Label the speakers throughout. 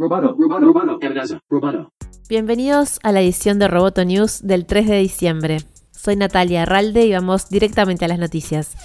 Speaker 1: Roboto, roboto, roboto.
Speaker 2: Bienvenidos a la edición de Roboto News del 3 de diciembre. Soy Natalia Arralde y vamos directamente a las noticias.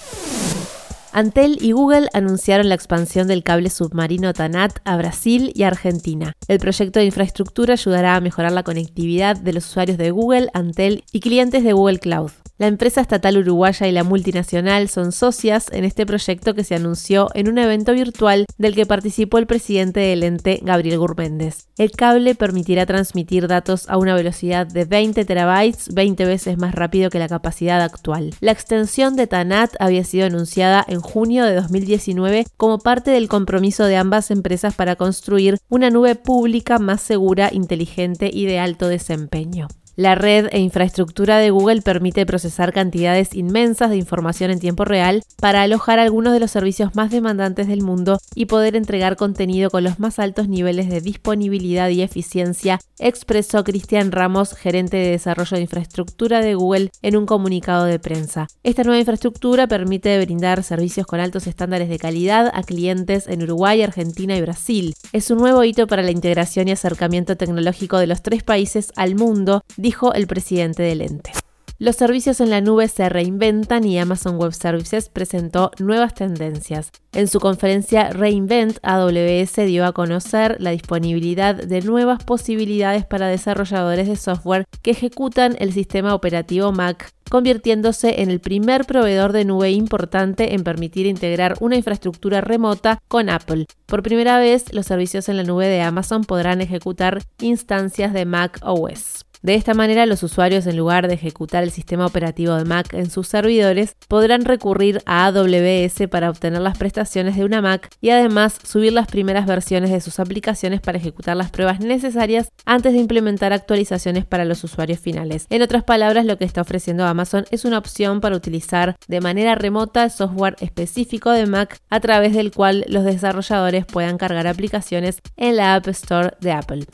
Speaker 2: Antel y Google anunciaron la expansión del cable submarino TANAT a Brasil y Argentina. El proyecto de infraestructura ayudará a mejorar la conectividad de los usuarios de Google, Antel y clientes de Google Cloud. La empresa estatal uruguaya y la multinacional son socias en este proyecto que se anunció en un evento virtual del que participó el presidente del ente, Gabriel Gurméndez. El cable permitirá transmitir datos a una velocidad de 20 terabytes, 20 veces más rápido que la capacidad actual. La extensión de TANAT había sido anunciada en junio de 2019 como parte del compromiso de ambas empresas para construir una nube pública más segura, inteligente y de alto desempeño. La red e infraestructura de Google permite procesar cantidades inmensas de información en tiempo real para alojar algunos de los servicios más demandantes del mundo y poder entregar contenido con los más altos niveles de disponibilidad y eficiencia, expresó Cristian Ramos, gerente de desarrollo de infraestructura de Google, en un comunicado de prensa. Esta nueva infraestructura permite brindar servicios con altos estándares de calidad a clientes en Uruguay, Argentina y Brasil. Es un nuevo hito para la integración y acercamiento tecnológico de los tres países al mundo dijo el presidente del ente. Los servicios en la nube se reinventan y Amazon Web Services presentó nuevas tendencias. En su conferencia Reinvent, AWS dio a conocer la disponibilidad de nuevas posibilidades para desarrolladores de software que ejecutan el sistema operativo Mac, convirtiéndose en el primer proveedor de nube importante en permitir integrar una infraestructura remota con Apple. Por primera vez, los servicios en la nube de Amazon podrán ejecutar instancias de Mac OS. De esta manera, los usuarios, en lugar de ejecutar el sistema operativo de Mac en sus servidores, podrán recurrir a AWS para obtener las prestaciones de una Mac y además subir las primeras versiones de sus aplicaciones para ejecutar las pruebas necesarias antes de implementar actualizaciones para los usuarios finales. En otras palabras, lo que está ofreciendo Amazon es una opción para utilizar de manera remota software específico de Mac a través del cual los desarrolladores puedan cargar aplicaciones en la App Store de Apple.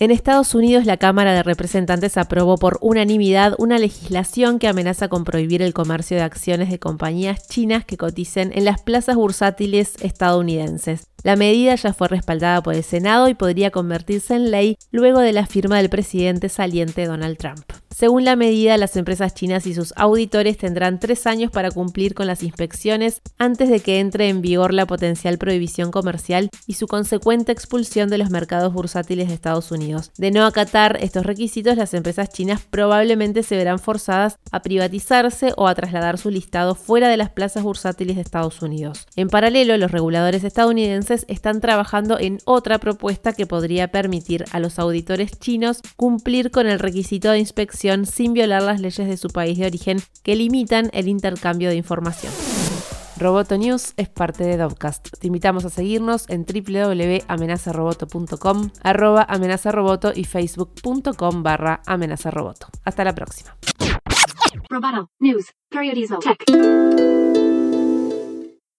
Speaker 2: En Estados Unidos, la Cámara de Representantes aprobó por unanimidad una legislación que amenaza con prohibir el comercio de acciones de compañías chinas que coticen en las plazas bursátiles estadounidenses. La medida ya fue respaldada por el Senado y podría convertirse en ley luego de la firma del presidente saliente Donald Trump. Según la medida, las empresas chinas y sus auditores tendrán tres años para cumplir con las inspecciones antes de que entre en vigor la potencial prohibición comercial y su consecuente expulsión de los mercados bursátiles de Estados Unidos. De no acatar estos requisitos, las empresas chinas probablemente se verán forzadas a privatizarse o a trasladar su listado fuera de las plazas bursátiles de Estados Unidos. En paralelo, los reguladores estadounidenses están trabajando en otra propuesta que podría permitir a los auditores chinos cumplir con el requisito de inspección sin violar las leyes de su país de origen que limitan el intercambio de información. Roboto News es parte de Dovcast. Te invitamos a seguirnos en www.amenazaroboto.com, arroba amenazaroboto y facebook.com barra amenazaroboto. Hasta la próxima.